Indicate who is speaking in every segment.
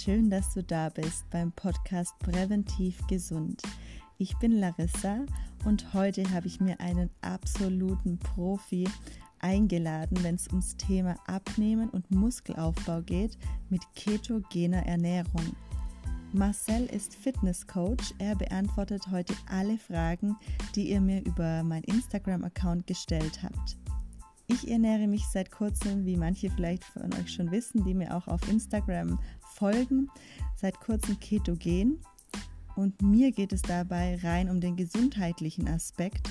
Speaker 1: schön, dass du da bist beim Podcast Präventiv Gesund. Ich bin Larissa und heute habe ich mir einen absoluten Profi eingeladen, wenn es ums Thema Abnehmen und Muskelaufbau geht mit ketogener Ernährung. Marcel ist Fitnesscoach. Er beantwortet heute alle Fragen, die ihr mir über meinen Instagram-Account gestellt habt. Ich ernähre mich seit kurzem, wie manche vielleicht von euch schon wissen, die mir auch auf Instagram folgen, seit kurzem ketogen. Und mir geht es dabei rein um den gesundheitlichen Aspekt,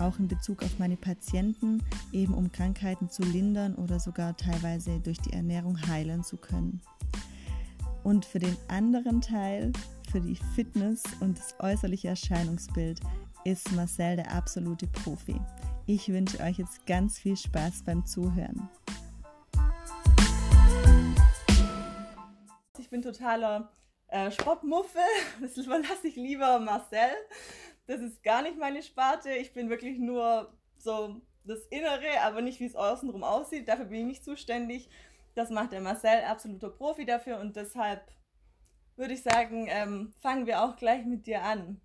Speaker 1: auch in Bezug auf meine Patienten, eben um Krankheiten zu lindern oder sogar teilweise durch die Ernährung heilen zu können. Und für den anderen Teil, für die Fitness und das äußerliche Erscheinungsbild, ist Marcel der absolute Profi. Ich wünsche euch jetzt ganz viel Spaß beim Zuhören.
Speaker 2: Bin totaler äh, Sportmuffel. Das überlasse ich lieber Marcel. Das ist gar nicht meine Sparte. Ich bin wirklich nur so das Innere, aber nicht wie es außenrum aussieht. Dafür bin ich nicht zuständig. Das macht der Marcel, absoluter Profi dafür. Und deshalb würde ich sagen, ähm, fangen wir auch gleich mit dir an.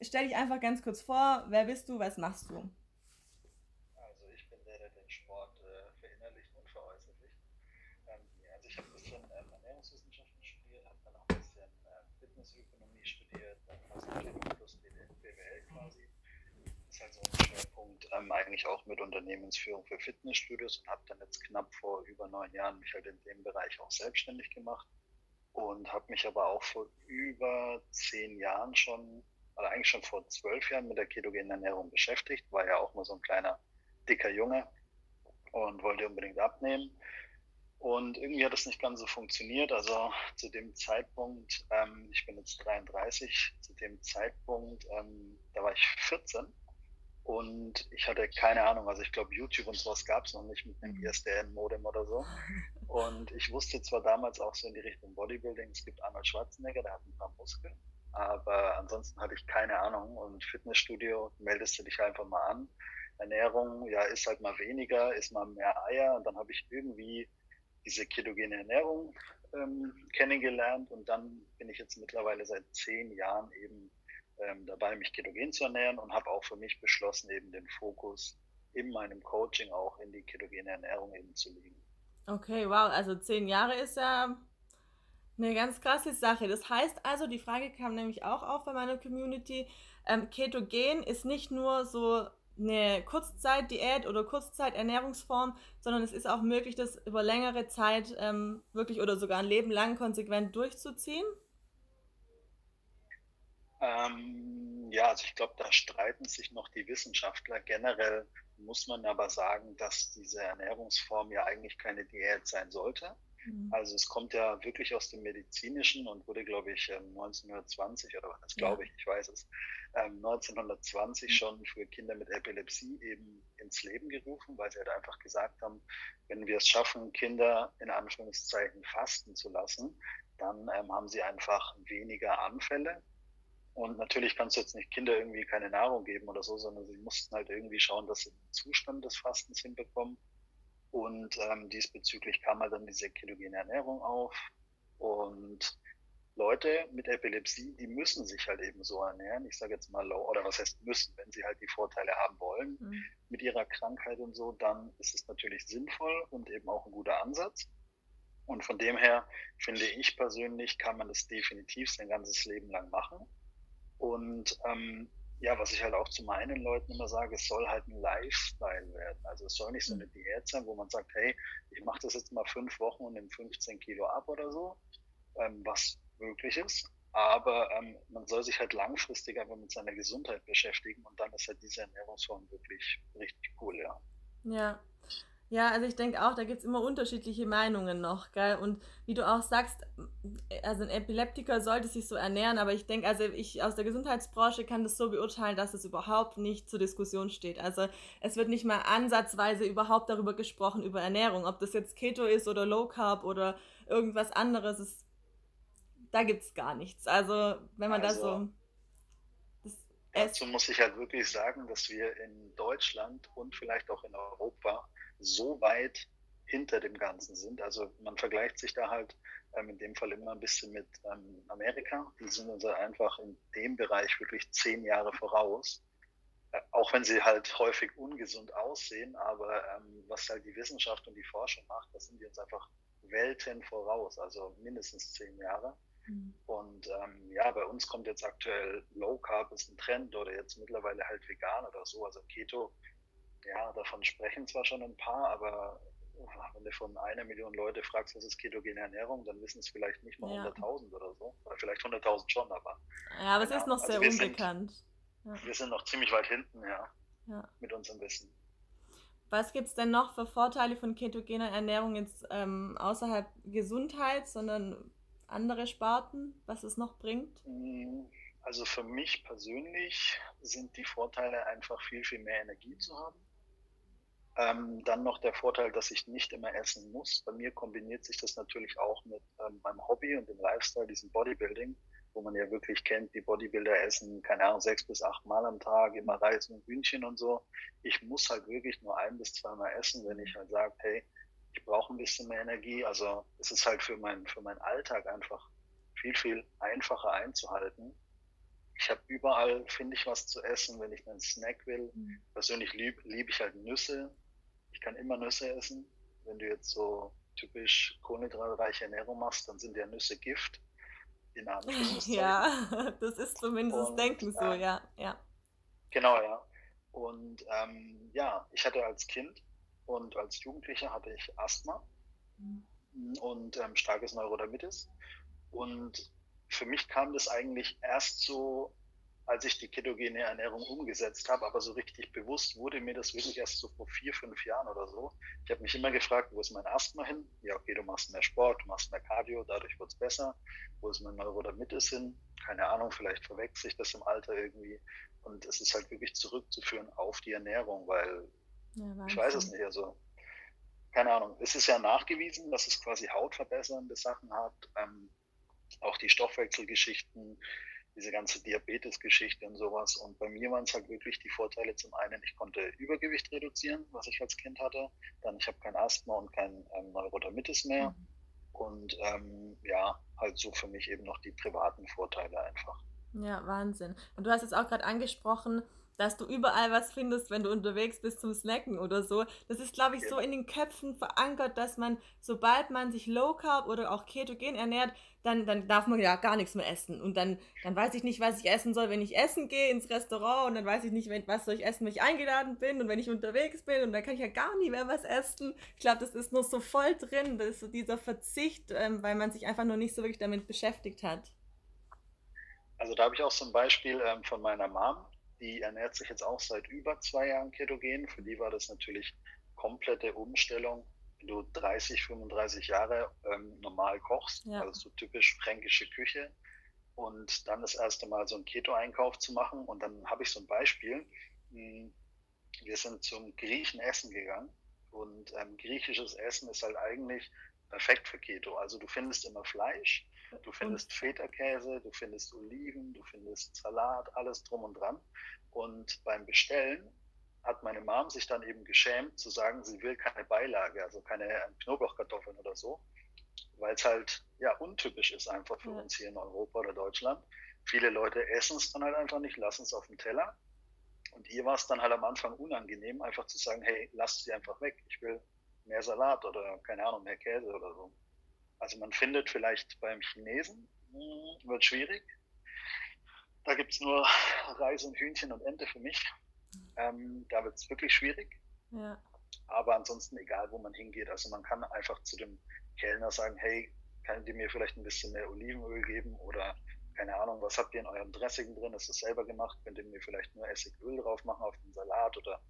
Speaker 2: Stell dich einfach ganz kurz vor. Wer bist du? Was machst du?
Speaker 3: Ähm, eigentlich auch mit Unternehmensführung für Fitnessstudios und habe dann jetzt knapp vor über neun Jahren mich halt in dem Bereich auch selbstständig gemacht und habe mich aber auch vor über zehn Jahren schon, oder eigentlich schon vor zwölf Jahren mit der ketogenen Ernährung beschäftigt, war ja auch mal so ein kleiner dicker Junge und wollte unbedingt abnehmen. Und irgendwie hat das nicht ganz so funktioniert. Also zu dem Zeitpunkt, ähm, ich bin jetzt 33, zu dem Zeitpunkt, ähm, da war ich 14 und ich hatte keine Ahnung, also ich glaube, YouTube und sowas gab es noch nicht mit einem mhm. ISDN-Modem oder so. Und ich wusste zwar damals auch so in die Richtung Bodybuilding, es gibt Arnold Schwarzenegger, der hat ein paar Muskeln, aber ansonsten hatte ich keine Ahnung. Und Fitnessstudio, meldest du dich einfach mal an. Ernährung, ja, ist halt mal weniger, ist mal mehr Eier. Und dann habe ich irgendwie diese ketogene Ernährung ähm, kennengelernt und dann bin ich jetzt mittlerweile seit zehn Jahren eben ähm, dabei, mich ketogen zu ernähren und habe auch für mich beschlossen, eben den Fokus in meinem Coaching auch in die ketogene Ernährung eben zu legen.
Speaker 2: Okay, wow, also zehn Jahre ist ja eine ganz krasse Sache. Das heißt also, die Frage kam nämlich auch auf bei meiner Community, ähm, Ketogen ist nicht nur so eine Kurzzeitdiät oder Kurzzeiternährungsform, sondern es ist auch möglich, das über längere Zeit ähm, wirklich oder sogar ein Leben lang konsequent durchzuziehen.
Speaker 3: Ähm, ja, also ich glaube, da streiten sich noch die Wissenschaftler. Generell muss man aber sagen, dass diese Ernährungsform ja eigentlich keine Diät sein sollte. Mhm. Also es kommt ja wirklich aus dem Medizinischen und wurde, glaube ich, 1920 oder was glaube ich, ich weiß es, 1920 ähm, mhm. schon für Kinder mit Epilepsie eben ins Leben gerufen, weil sie halt einfach gesagt haben, wenn wir es schaffen, Kinder in Anführungszeichen fasten zu lassen, dann ähm, haben sie einfach weniger Anfälle und natürlich kannst du jetzt nicht Kinder irgendwie keine Nahrung geben oder so, sondern sie mussten halt irgendwie schauen, dass sie den Zustand des Fastens hinbekommen. Und ähm, diesbezüglich kam halt dann diese ketogene Ernährung auf. Und Leute mit Epilepsie, die müssen sich halt eben so ernähren. Ich sage jetzt mal low, oder was heißt müssen, wenn sie halt die Vorteile haben wollen mhm. mit ihrer Krankheit und so, dann ist es natürlich sinnvoll und eben auch ein guter Ansatz. Und von dem her finde ich persönlich, kann man das definitiv sein ganzes Leben lang machen. Und ähm, ja, was ich halt auch zu meinen Leuten immer sage, es soll halt ein Lifestyle werden. Also es soll nicht so eine Diät sein, wo man sagt, hey, ich mache das jetzt mal fünf Wochen und nehme 15 Kilo ab oder so, ähm, was möglich ist. Aber ähm, man soll sich halt langfristig einfach mit seiner Gesundheit beschäftigen und dann ist halt diese Ernährungsform wirklich richtig cool, ja.
Speaker 2: Ja, ja, also ich denke auch, da gibt es immer unterschiedliche Meinungen noch, gell? Und wie du auch sagst, also ein Epileptiker sollte sich so ernähren, aber ich denke, also ich aus der Gesundheitsbranche kann das so beurteilen, dass es überhaupt nicht zur Diskussion steht. Also es wird nicht mal ansatzweise überhaupt darüber gesprochen, über Ernährung. Ob das jetzt Keto ist oder Low Carb oder irgendwas anderes, ist, da gibt es gar nichts. Also wenn man also, da so...
Speaker 3: Dazu muss ich halt wirklich sagen, dass wir in Deutschland und vielleicht auch in Europa so weit hinter dem Ganzen sind. Also man vergleicht sich da halt ähm, in dem Fall immer ein bisschen mit ähm, Amerika. Die sind uns einfach in dem Bereich wirklich zehn Jahre voraus. Äh, auch wenn sie halt häufig ungesund aussehen, aber ähm, was halt die Wissenschaft und die Forschung macht, da sind die uns einfach Welten voraus, also mindestens zehn Jahre. Mhm. Und ähm, ja, bei uns kommt jetzt aktuell Low Carb ist ein Trend oder jetzt mittlerweile halt vegan oder so. Also Keto, ja, davon sprechen zwar schon ein paar, aber wenn du von einer Million Leute fragst, was ist ketogene Ernährung, dann wissen es vielleicht nicht mal ja. 100.000 oder so. Oder vielleicht 100.000 schon, aber.
Speaker 2: Ja, aber es ist noch also sehr unbekannt.
Speaker 3: Sind, ja. Wir sind noch ziemlich weit hinten, ja. ja. Mit unserem Wissen.
Speaker 2: Was gibt es denn noch für Vorteile von ketogener Ernährung jetzt ähm, außerhalb Gesundheit, sondern andere Sparten, was es noch bringt?
Speaker 3: Mm, also für mich persönlich sind die Vorteile einfach viel, viel mehr Energie zu haben. Ähm, dann noch der Vorteil, dass ich nicht immer essen muss. Bei mir kombiniert sich das natürlich auch mit ähm, meinem Hobby und dem Lifestyle, diesem Bodybuilding, wo man ja wirklich kennt, die Bodybuilder essen, keine Ahnung, sechs bis acht Mal am Tag, immer Reis und Hühnchen und so. Ich muss halt wirklich nur ein bis zweimal essen, wenn ich halt sage, hey, ich brauche ein bisschen mehr Energie. Also es ist halt für, mein, für meinen Alltag einfach viel, viel einfacher einzuhalten. Ich habe überall, finde ich, was zu essen, wenn ich einen Snack will. Mhm. Persönlich liebe lieb ich halt Nüsse ich kann immer Nüsse essen. Wenn du jetzt so typisch kohlenhydratreiche Ernährung machst, dann sind ja Nüsse Gift.
Speaker 2: In ja, das ist zumindest und, Denken so, äh, ja, ja.
Speaker 3: Genau, ja. Und ähm, ja, ich hatte als Kind und als Jugendlicher hatte ich Asthma mhm. und ähm, starkes Neurodermitis. Und für mich kam das eigentlich erst so als ich die ketogene Ernährung umgesetzt habe, aber so richtig bewusst wurde mir das wirklich erst so vor vier, fünf Jahren oder so. Ich habe mich immer gefragt, wo ist mein Asthma hin? Ja, okay, du machst mehr Sport, du machst mehr Cardio, dadurch wird's besser. Wo ist mein Neurodermitis hin? Keine Ahnung, vielleicht verwechselt sich das im Alter irgendwie. Und es ist halt wirklich zurückzuführen auf die Ernährung, weil ja, ich weiß es nicht. Also keine Ahnung. Es ist ja nachgewiesen, dass es quasi hautverbessernde Sachen hat. Ähm, auch die Stoffwechselgeschichten diese ganze Diabetes-Geschichte und sowas. Und bei mir waren es halt wirklich die Vorteile. Zum einen, ich konnte Übergewicht reduzieren, was ich als Kind hatte. Dann, ich habe kein Asthma und kein ähm, Neurodermitis mehr. Mhm. Und ähm, ja, halt so für mich eben noch die privaten Vorteile einfach.
Speaker 2: Ja, Wahnsinn. Und du hast es auch gerade angesprochen, dass du überall was findest, wenn du unterwegs bist zum Snacken oder so. Das ist, glaube ich, so in den Köpfen verankert, dass man, sobald man sich Low Carb oder auch Ketogen ernährt, dann, dann darf man ja gar nichts mehr essen. Und dann, dann weiß ich nicht, was ich essen soll, wenn ich essen gehe ins Restaurant und dann weiß ich nicht, was soll ich essen, wenn ich eingeladen bin und wenn ich unterwegs bin und dann kann ich ja gar nie mehr was essen. Ich glaube, das ist nur so voll drin, das ist so dieser Verzicht, ähm, weil man sich einfach nur nicht so wirklich damit beschäftigt hat.
Speaker 3: Also da habe ich auch so ein Beispiel ähm, von meiner Mom die ernährt sich jetzt auch seit über zwei Jahren ketogen. Für die war das natürlich komplette Umstellung. Wenn du 30, 35 Jahre ähm, normal kochst, ja. also so typisch fränkische Küche, und dann das erste Mal so einen Keto-Einkauf zu machen. Und dann habe ich so ein Beispiel. Hm, wir sind zum Griechen essen gegangen und ähm, griechisches Essen ist halt eigentlich perfekt für Keto. Also du findest immer Fleisch, du findest Feta-Käse, du findest Oliven, du findest Salat, alles drum und dran. Und beim Bestellen hat meine Mom sich dann eben geschämt zu sagen, sie will keine Beilage, also keine Knoblauchkartoffeln oder so, weil es halt ja untypisch ist einfach für ja. uns hier in Europa oder Deutschland. Viele Leute essen es dann halt einfach nicht, lassen es auf dem Teller. Und ihr war es dann halt am Anfang unangenehm, einfach zu sagen, hey, lasst sie einfach weg. Ich will mehr Salat oder keine Ahnung, mehr Käse oder so. Also man findet vielleicht beim Chinesen, hm, wird schwierig, da gibt es nur Reis und Hühnchen und Ente für mich. Ähm, da wird es wirklich schwierig. Ja. Aber ansonsten, egal wo man hingeht, also man kann einfach zu dem Kellner sagen, hey, kann ihr mir vielleicht ein bisschen mehr Olivenöl geben oder keine Ahnung, was habt ihr in eurem Dressing drin? Ist das selber gemacht? Könnt ihr mir vielleicht nur Essigöl drauf machen auf den Salat? Oder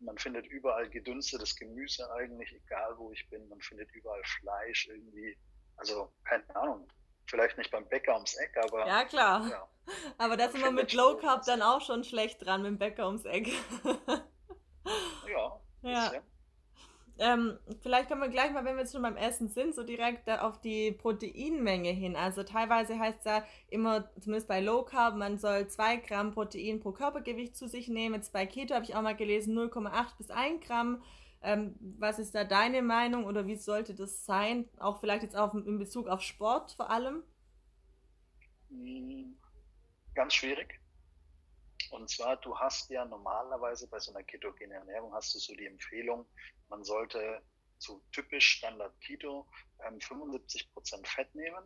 Speaker 3: man findet überall gedünstetes Gemüse eigentlich, egal wo ich bin. Man findet überall Fleisch irgendwie. Also keine Ahnung vielleicht nicht beim Bäcker ums Eck, aber.
Speaker 2: Ja, klar. Ja. Aber da sind wir mit Low Carb dann auch schon schlecht dran mit dem Bäcker ums Eck.
Speaker 3: ja.
Speaker 2: ja. Ähm, vielleicht können wir gleich mal, wenn wir jetzt schon beim Essen sind, so direkt auf die Proteinmenge hin. Also teilweise heißt es ja immer, zumindest bei Low Carb, man soll 2 Gramm Protein pro Körpergewicht zu sich nehmen. Jetzt bei Keto habe ich auch mal gelesen 0,8 bis 1 Gramm. Ähm, was ist da deine Meinung oder wie sollte das sein? Auch vielleicht jetzt auch in Bezug auf Sport vor allem?
Speaker 3: Hm, ganz schwierig. Und zwar, du hast ja normalerweise bei so einer ketogenen Ernährung hast du so die Empfehlung, man sollte so typisch Standard Keto ähm, 75% Fett nehmen,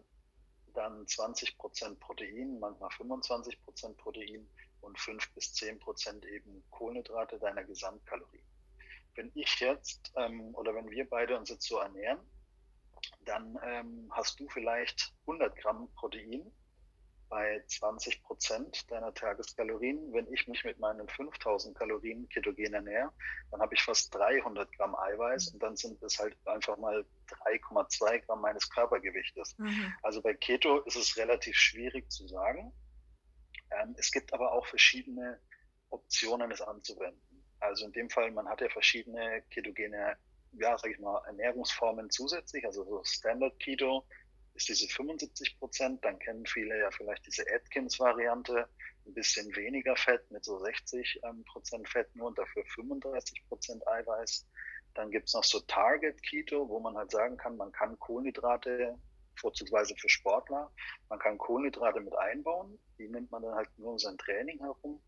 Speaker 3: dann 20% Protein, manchmal 25% Protein und 5 bis 10% eben Kohlenhydrate deiner Gesamtkalorien. Wenn ich jetzt ähm, oder wenn wir beide uns jetzt so ernähren, dann ähm, hast du vielleicht 100 Gramm Protein bei 20 Prozent deiner Tageskalorien. Wenn ich mich mit meinen 5000 Kalorien ketogen ernähre, dann habe ich fast 300 Gramm Eiweiß und dann sind es halt einfach mal 3,2 Gramm meines Körpergewichtes. Mhm. Also bei Keto ist es relativ schwierig zu sagen. Ähm, es gibt aber auch verschiedene Optionen, es anzuwenden. Also in dem Fall, man hat ja verschiedene ketogene, ja, sag ich mal, Ernährungsformen zusätzlich, also so Standard Keto, ist diese 75 Prozent. Dann kennen viele ja vielleicht diese Atkins-Variante, ein bisschen weniger Fett mit so 60 ähm, Prozent Fett nur und dafür 35 Prozent Eiweiß. Dann gibt's noch so Target Keto, wo man halt sagen kann, man kann Kohlenhydrate, vorzugsweise für Sportler, man kann Kohlenhydrate mit einbauen. Die nimmt man dann halt nur um sein Training herum.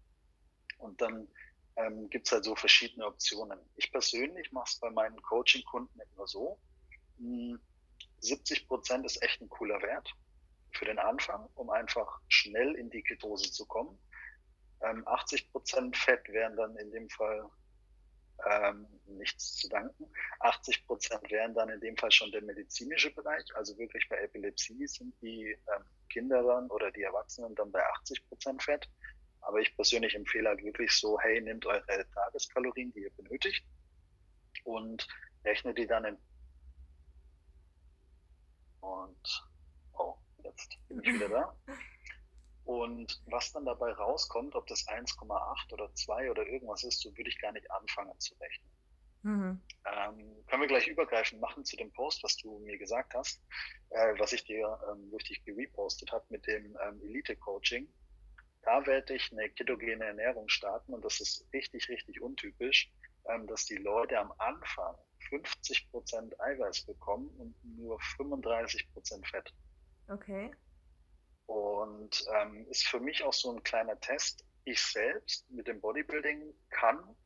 Speaker 3: Und dann ähm, gibt's halt so verschiedene Optionen. Ich persönlich mache es bei meinen Coaching-Kunden immer so. Mh, hm, 70 Prozent ist echt ein cooler Wert für den Anfang, um einfach schnell in die Ketose zu kommen. Ähm, 80 Prozent Fett wären dann in dem Fall ähm, nichts zu danken. 80 Prozent wären dann in dem Fall schon der medizinische Bereich. Also wirklich bei Epilepsie sind die ähm, Kinder dann oder die Erwachsenen dann bei 80 Prozent Fett. Aber ich persönlich empfehle halt wirklich so, hey, nehmt eure Tageskalorien, die ihr benötigt und rechnet die dann in und oh, jetzt bin ich wieder da. Und was dann dabei rauskommt, ob das 1,8 oder 2 oder irgendwas ist, so würde ich gar nicht anfangen zu rechnen. Mhm. Ähm, können wir gleich übergreifend machen zu dem Post, was du mir gesagt hast, äh, was ich dir, ähm, dich gerepostet habe mit dem ähm, Elite-Coaching. Da werde ich eine ketogene Ernährung starten und das ist richtig, richtig untypisch, ähm, dass die Leute am Anfang 50 Prozent Eiweiß bekommen und nur 35 Prozent Fett.
Speaker 2: Okay.
Speaker 3: Und ähm, ist für mich auch so ein kleiner Test. Ich selbst mit dem Bodybuilding kann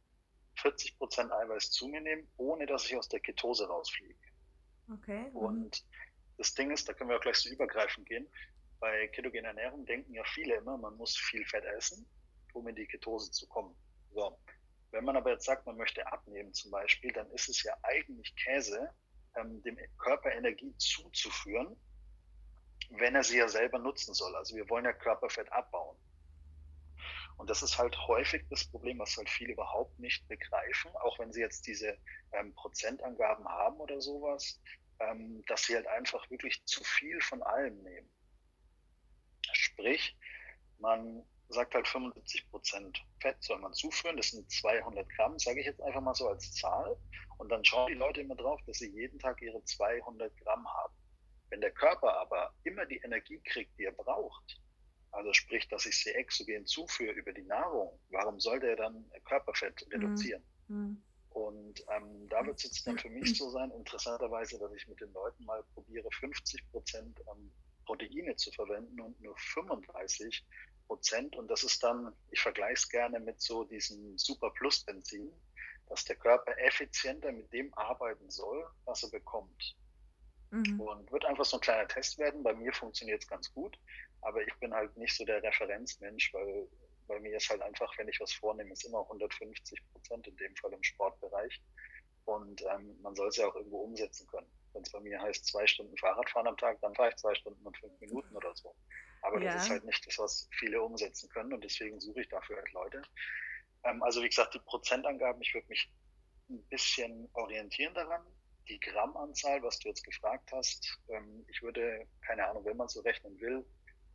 Speaker 3: 40 Prozent Eiweiß zu mir nehmen, ohne dass ich aus der Ketose rausfliege.
Speaker 2: Okay.
Speaker 3: Mhm. Und das Ding ist, da können wir auch gleich so übergreifend gehen. Bei ketogener Ernährung denken ja viele immer, man muss viel Fett essen, um in die Ketose zu kommen. So. Wenn man aber jetzt sagt, man möchte abnehmen zum Beispiel, dann ist es ja eigentlich Käse, ähm, dem Körper Energie zuzuführen, wenn er sie ja selber nutzen soll. Also wir wollen ja Körperfett abbauen. Und das ist halt häufig das Problem, was halt viele überhaupt nicht begreifen, auch wenn sie jetzt diese ähm, Prozentangaben haben oder sowas, ähm, dass sie halt einfach wirklich zu viel von allem nehmen. Sprich, man sagt halt 75 Prozent Fett soll man zuführen. Das sind 200 Gramm, sage ich jetzt einfach mal so als Zahl. Und dann schauen die Leute immer drauf, dass sie jeden Tag ihre 200 Gramm haben. Wenn der Körper aber immer die Energie kriegt, die er braucht, also sprich, dass ich sie exogen zuführe über die Nahrung, warum sollte er dann Körperfett mhm. reduzieren? Mhm. Und ähm, da wird es jetzt dann für mich so sein, interessanterweise, dass ich mit den Leuten mal probiere, 50 Prozent ähm, Proteine zu verwenden und nur 35 Prozent. Und das ist dann, ich vergleiche es gerne mit so diesem Super Plus Benzin, dass der Körper effizienter mit dem arbeiten soll, was er bekommt. Mhm. Und wird einfach so ein kleiner Test werden. Bei mir funktioniert es ganz gut, aber ich bin halt nicht so der Referenzmensch, weil bei mir ist halt einfach, wenn ich was vornehme, ist immer 150 Prozent in dem Fall im Sportbereich. Und ähm, man soll es ja auch irgendwo umsetzen können. Wenn es bei mir heißt, zwei Stunden Fahrradfahren am Tag, dann fahre ich zwei Stunden und fünf Minuten oder so. Aber ja. das ist halt nicht das, was viele umsetzen können und deswegen suche ich dafür halt Leute. Ähm, also wie gesagt, die Prozentangaben, ich würde mich ein bisschen orientieren daran. Die Grammanzahl, was du jetzt gefragt hast, ähm, ich würde, keine Ahnung, wenn man so rechnen will,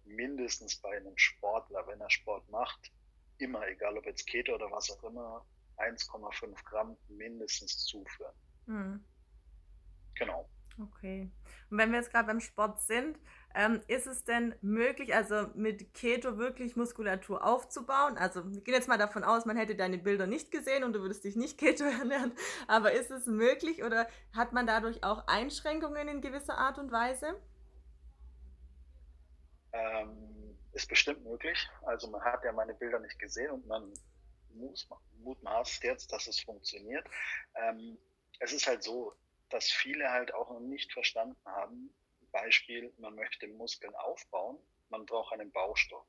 Speaker 3: mindestens bei einem Sportler, wenn er Sport macht, immer, egal ob jetzt Keto oder was auch immer, 1,5 Gramm mindestens zuführen. Mhm. Genau.
Speaker 2: Okay. Und wenn wir jetzt gerade beim Sport sind, Ähm, ist es denn möglich, also mit Keto wirklich Muskulatur aufzubauen? Also wir gehen jetzt mal davon aus, man hätte deine Bilder nicht gesehen und du würdest dich nicht Keto ernähren. Aber ist es möglich oder hat man dadurch auch Einschränkungen in gewisser Art und Weise?
Speaker 3: Ähm, ist bestimmt möglich. Also man hat ja meine Bilder nicht gesehen und man mutmaßt jetzt, dass es funktioniert. Ähm, es ist halt so, dass viele halt auch noch nicht verstanden haben, Beispiel, man möchte Muskeln aufbauen, man braucht einen Baustoff.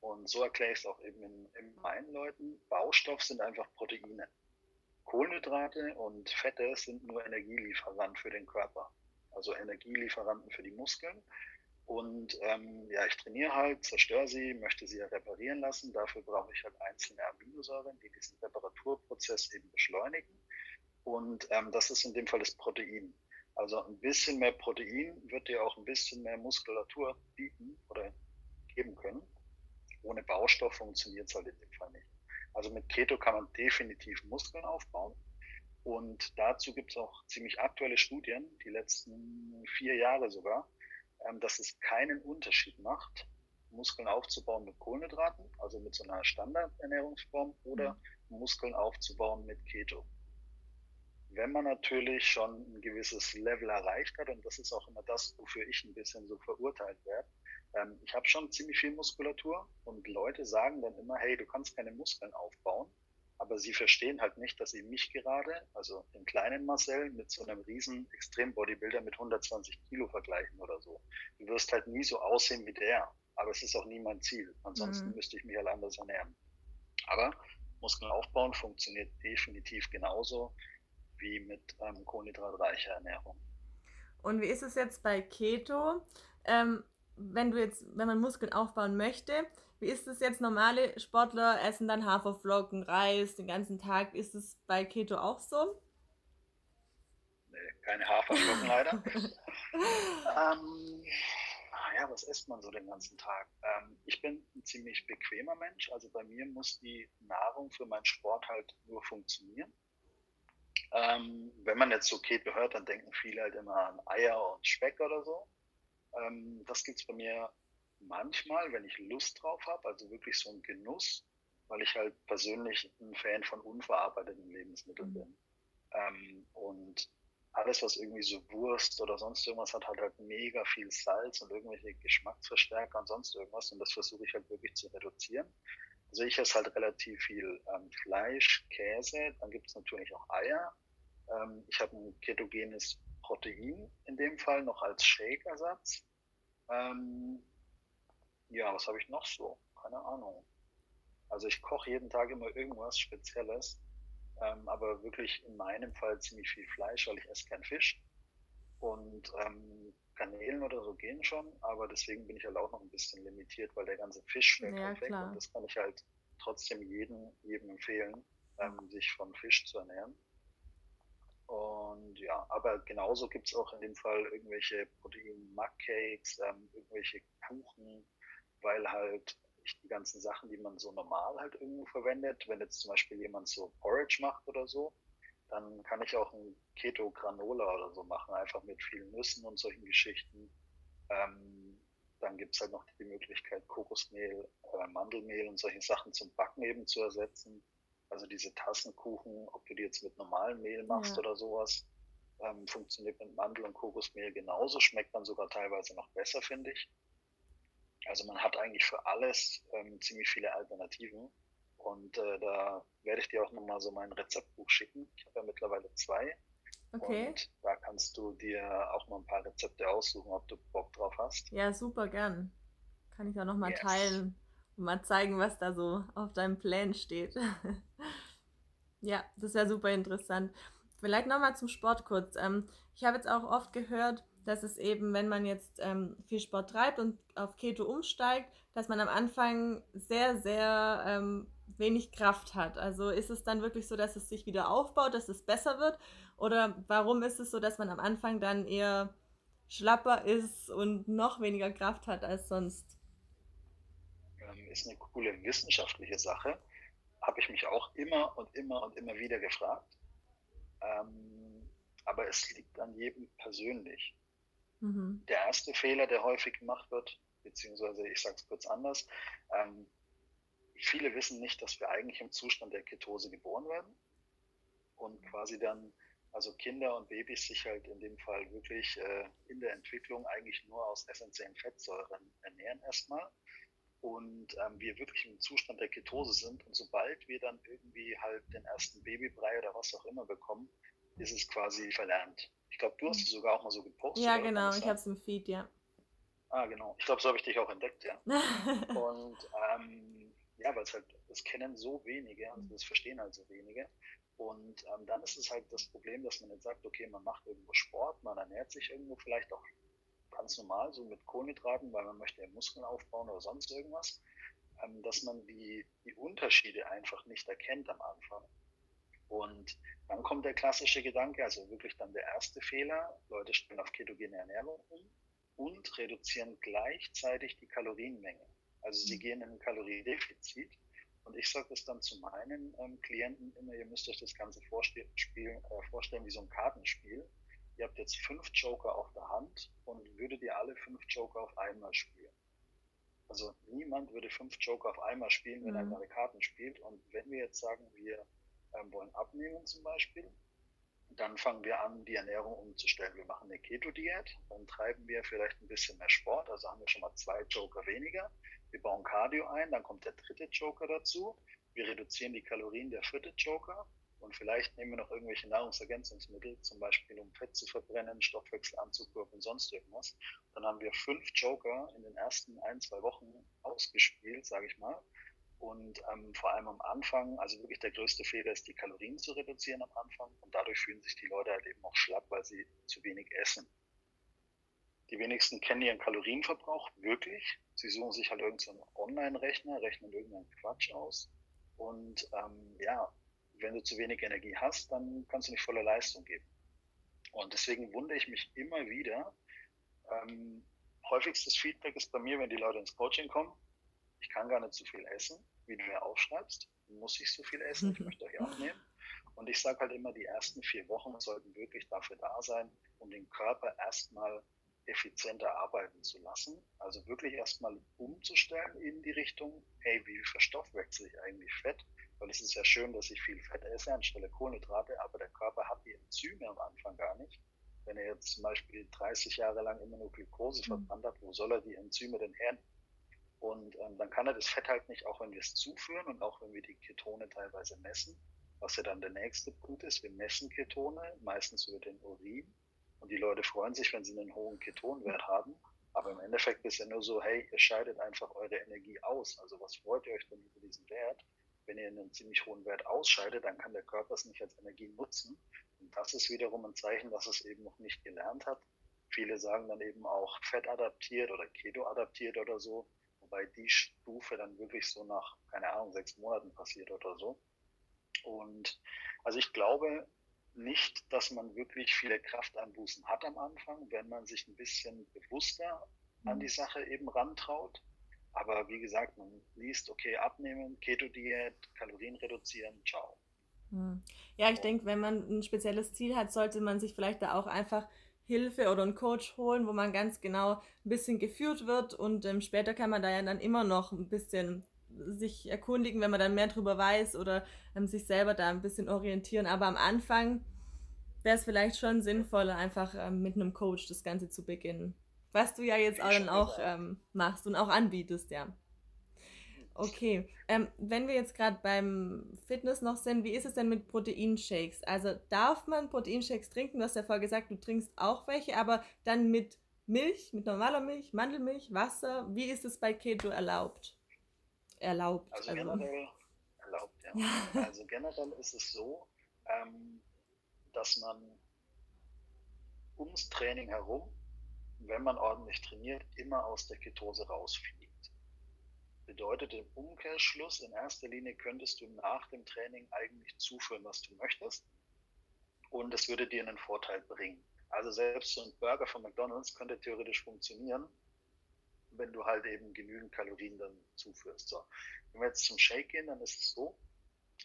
Speaker 3: Und so erkläre ich es auch eben in, in meinen Leuten. Baustoff sind einfach Proteine. Kohlenhydrate und Fette sind nur Energielieferant für den Körper. Also Energielieferanten für die Muskeln. Und ähm, ja, ich trainiere halt, zerstöre sie, möchte sie ja reparieren lassen. Dafür brauche ich halt einzelne Aminosäuren, die diesen Reparaturprozess eben beschleunigen. Und ähm, das ist in dem Fall das Protein. Also ein bisschen mehr Protein wird dir auch ein bisschen mehr Muskulatur bieten oder geben können. Ohne Baustoff funktioniert es halt in dem Fall nicht. Also mit Keto kann man definitiv Muskeln aufbauen. Und dazu gibt es auch ziemlich aktuelle Studien, die letzten vier Jahre sogar, ähm, dass es keinen Unterschied macht, Muskeln aufzubauen mit Kohlenhydraten, also mit so einer Standardernährungsform, oder mhm. Muskeln aufzubauen mit Keto wenn man natürlich schon ein gewisses Level erreicht hat, und das ist auch immer das, wofür ich ein bisschen so verurteilt werde, ähm, ich habe schon ziemlich viel Muskulatur und Leute sagen dann immer, hey, du kannst keine Muskeln aufbauen, aber sie verstehen halt nicht, dass sie mich gerade, also den kleinen Marcel, mit so einem riesen Extrem-Bodybuilder mit 120 Kilo vergleichen oder so. Du wirst halt nie so aussehen wie der, aber es ist auch nie mein Ziel. Ansonsten mhm. müsste ich mich halt anders ernähren. Aber Muskeln aufbauen funktioniert definitiv genauso wie mit ähm, kohlenhydratreicher Ernährung.
Speaker 2: Und wie ist es jetzt bei Keto? Ähm, wenn du jetzt, wenn man Muskeln aufbauen möchte, wie ist es jetzt? Normale Sportler essen dann Haferflocken, Reis den ganzen Tag. Ist es bei Keto auch so?
Speaker 3: Nee, keine Haferflocken leider. ähm, ja, was isst man so den ganzen Tag? Ähm, ich bin ein ziemlich bequemer Mensch. Also bei mir muss die Nahrung für meinen Sport halt nur funktionieren. Ähm, wenn man jetzt so Keto hört, dann denken viele halt immer an Eier und Speck oder so. Ähm, das gibt's bei mir manchmal, wenn ich Lust drauf habe, also wirklich so ein Genuss, weil ich halt persönlich ein Fan von unverarbeiteten Lebensmitteln mhm. bin. Ähm, und alles, was irgendwie so Wurst oder sonst irgendwas hat, hat halt mega viel Salz und irgendwelche Geschmacksverstärker und sonst irgendwas. Und das versuche ich halt wirklich zu reduzieren. Also ich esse halt relativ viel ähm, Fleisch, Käse, dann gibt es natürlich auch Eier. Ähm, ich habe ein ketogenes Protein in dem Fall noch als Shake-Ersatz. Ähm, ja, was habe ich noch so? Keine Ahnung. Also ich koche jeden Tag immer irgendwas Spezielles, ähm, aber wirklich in meinem Fall ziemlich viel Fleisch, weil ich esse kein Fisch. Und ähm, Kanälen oder so gehen schon, aber deswegen bin ich halt auch noch ein bisschen limitiert, weil der ganze Fisch ja, halt weg und das kann ich halt trotzdem jedem, jedem empfehlen, ähm, sich von Fisch zu ernähren. Und ja, aber genauso gibt es auch in dem Fall irgendwelche Protein-Mug-Cakes, ähm, irgendwelche Kuchen, weil halt die ganzen Sachen, die man so normal halt irgendwo verwendet, wenn jetzt zum Beispiel jemand so Porridge macht oder so, dann kann ich auch ein Keto-Granola oder so machen, einfach mit vielen Nüssen und solchen Geschichten. Ähm, dann gibt's halt noch die Möglichkeit, Kokosmehl, äh, Mandelmehl und solche Sachen zum Backen eben zu ersetzen. Also diese Tassenkuchen, ob du die jetzt mit normalem Mehl machst ja. oder sowas, ähm, funktioniert mit Mandel- und Kokosmehl genauso, schmeckt dann sogar teilweise noch besser, finde ich. Also man hat eigentlich für alles ähm, ziemlich viele Alternativen. Und äh, da werde ich dir auch nochmal so mein Rezeptbuch schicken. Ich habe ja mittlerweile zwei. Okay. Und da kannst du dir auch mal ein paar Rezepte aussuchen, ob du Bock drauf hast.
Speaker 2: Ja, super gern. Kann ich da nochmal yes. teilen und mal zeigen, was da so auf deinem Plan steht. ja, das wäre super interessant. Vielleicht nochmal zum Sport kurz. Ähm, ich habe jetzt auch oft gehört, dass es eben, wenn man jetzt ähm, viel Sport treibt und auf Keto umsteigt, dass man am Anfang sehr, sehr ähm, wenig Kraft hat. Also ist es dann wirklich so, dass es sich wieder aufbaut, dass es besser wird? Oder warum ist es so, dass man am Anfang dann eher schlapper ist und noch weniger Kraft hat als sonst?
Speaker 3: Ähm, ist eine coole wissenschaftliche Sache. Habe ich mich auch immer und immer und immer wieder gefragt. Ähm, aber es liegt an jedem persönlich. Mhm. Der erste Fehler, der häufig gemacht wird, beziehungsweise ich sage es kurz anders, ähm, viele wissen nicht, dass wir eigentlich im Zustand der Ketose geboren werden und quasi dann, also Kinder und Babys sich halt in dem Fall wirklich äh, in der Entwicklung eigentlich nur aus essentiellen Fettsäuren ernähren erstmal und ähm, wir wirklich im Zustand der Ketose sind und sobald wir dann irgendwie halt den ersten Babybrei oder was auch immer bekommen, ist es quasi verlernt. Ich glaube, du hast es sogar auch mal so gepostet.
Speaker 2: Ja, genau, ich habe es im Feed, ja.
Speaker 3: Ah, genau. Ich glaube, so habe ich dich auch entdeckt, ja. und ähm, ja, weil es halt, das kennen so wenige, also das verstehen halt so wenige. Und ähm, dann ist es halt das Problem, dass man jetzt sagt, okay, man macht irgendwo Sport, man ernährt sich irgendwo vielleicht auch ganz normal, so mit Kohlenhydraten, weil man möchte ja Muskeln aufbauen oder sonst irgendwas, ähm, dass man die, die Unterschiede einfach nicht erkennt am Anfang. Und dann kommt der klassische Gedanke, also wirklich dann der erste Fehler, Leute stellen auf ketogene Ernährung um und reduzieren gleichzeitig die Kalorienmenge. Also sie gehen in ein Kaloriendefizit. Und ich sage das dann zu meinen ähm, Klienten immer, ihr müsst euch das Ganze vorstellen, äh, vorstellen wie so ein Kartenspiel ihr habt jetzt fünf Joker auf der Hand und würdet ihr alle fünf Joker auf einmal spielen. Also niemand würde fünf Joker auf einmal spielen, wenn mhm. er eine Karten spielt. Und wenn wir jetzt sagen, wir ähm, wollen abnehmen zum Beispiel, dann fangen wir an, die Ernährung umzustellen. Wir machen eine Keto-Diät, dann treiben wir vielleicht ein bisschen mehr Sport, also haben wir schon mal zwei Joker weniger. Wir bauen Cardio ein, dann kommt der dritte Joker dazu. Wir reduzieren die Kalorien der vierte Joker und vielleicht nehmen wir noch irgendwelche Nahrungsergänzungsmittel, zum Beispiel um Fett zu verbrennen, Stoffwechsel anzukurbeln und sonst irgendwas. Dann haben wir fünf Joker in den ersten ein, zwei Wochen ausgespielt, sage ich mal. Und ähm, vor allem am Anfang, also wirklich der größte Fehler ist, die Kalorien zu reduzieren am Anfang. Und dadurch fühlen sich die Leute halt eben auch schlapp, weil sie zu wenig essen. Die wenigsten kennen ihren Kalorienverbrauch wirklich. Sie suchen sich halt irgendeinen Online-Rechner, rechnen irgendeinen Quatsch aus. Und ähm, ja, wenn du zu wenig Energie hast, dann kannst du nicht volle Leistung geben. Und deswegen wundere ich mich immer wieder. Ähm, häufigstes Feedback ist bei mir, wenn die Leute ins Coaching kommen, ich kann gar nicht so viel essen, wie du mir aufschreibst. Muss ich so viel essen? Ich möchte euch abnehmen. Und ich sage halt immer, die ersten vier Wochen sollten wirklich dafür da sein, um den Körper erstmal effizienter arbeiten zu lassen. Also wirklich erstmal umzustellen in die Richtung, hey, wie verstoffwechsel ich eigentlich Fett? Weil es ist ja schön, dass ich viel Fett esse anstelle Kohlenhydrate, aber der Körper hat die Enzyme am Anfang gar nicht. Wenn er jetzt zum Beispiel 30 Jahre lang immer nur Glucose mhm. verbrannt hat, wo soll er die Enzyme denn her? Und ähm, dann kann er das Fett halt nicht, auch wenn wir es zuführen und auch wenn wir die Ketone teilweise messen, was ja dann der nächste Punkt ist. Wir messen Ketone, meistens über den Urin. Und die Leute freuen sich, wenn sie einen hohen Ketonwert haben. Aber im Endeffekt ist ja nur so, hey, ihr scheidet einfach eure Energie aus. Also was freut ihr euch denn über diesen Wert? wenn ihr einen ziemlich hohen Wert ausscheidet, dann kann der Körper es nicht als Energie nutzen. Und das ist wiederum ein Zeichen, dass es eben noch nicht gelernt hat. Viele sagen dann eben auch fettadaptiert oder keto-adaptiert oder so, wobei die Stufe dann wirklich so nach, keine Ahnung, sechs Monaten passiert oder so. Und also ich glaube nicht, dass man wirklich viele Krafteinbußen hat am Anfang, wenn man sich ein bisschen bewusster an mhm. die Sache eben rantraut. Aber wie gesagt, man liest, okay, abnehmen, Keto-Diät, Kalorien reduzieren, ciao.
Speaker 2: Hm. Ja, ich denke, wenn man ein spezielles Ziel hat, sollte man sich vielleicht da auch einfach Hilfe oder einen Coach holen, wo man ganz genau ein bisschen geführt wird und ähm, später kann man da ja dann immer noch ein bisschen sich erkundigen, wenn man dann mehr darüber weiß oder ähm, sich selber da ein bisschen orientieren. Aber am Anfang wäre es vielleicht schon sinnvoller, einfach ähm, mit einem Coach das Ganze zu beginnen. Was du ja jetzt auch dann auch ähm, machst und auch anbietest, ja. Okay, ähm, wenn wir jetzt gerade beim Fitness noch sind, wie ist es denn mit Proteinshakes? Also darf man Proteinshakes trinken? Du hast ja vorher gesagt, du trinkst auch welche, aber dann mit Milch, mit normaler Milch, Mandelmilch, Wasser. Wie ist es bei Keto erlaubt?
Speaker 3: Erlaubt. Also, also. generell erlaubt, ja. also generell ist es so, ähm, dass man ums Training herum wenn man ordentlich trainiert, immer aus der Ketose rausfliegt. Bedeutet im Umkehrschluss, in erster Linie könntest du nach dem Training eigentlich zuführen, was du möchtest. Und es würde dir einen Vorteil bringen. Also selbst so ein Burger von McDonald's könnte theoretisch funktionieren, wenn du halt eben genügend Kalorien dann zuführst. So. Wenn wir jetzt zum Shake gehen, dann ist es so,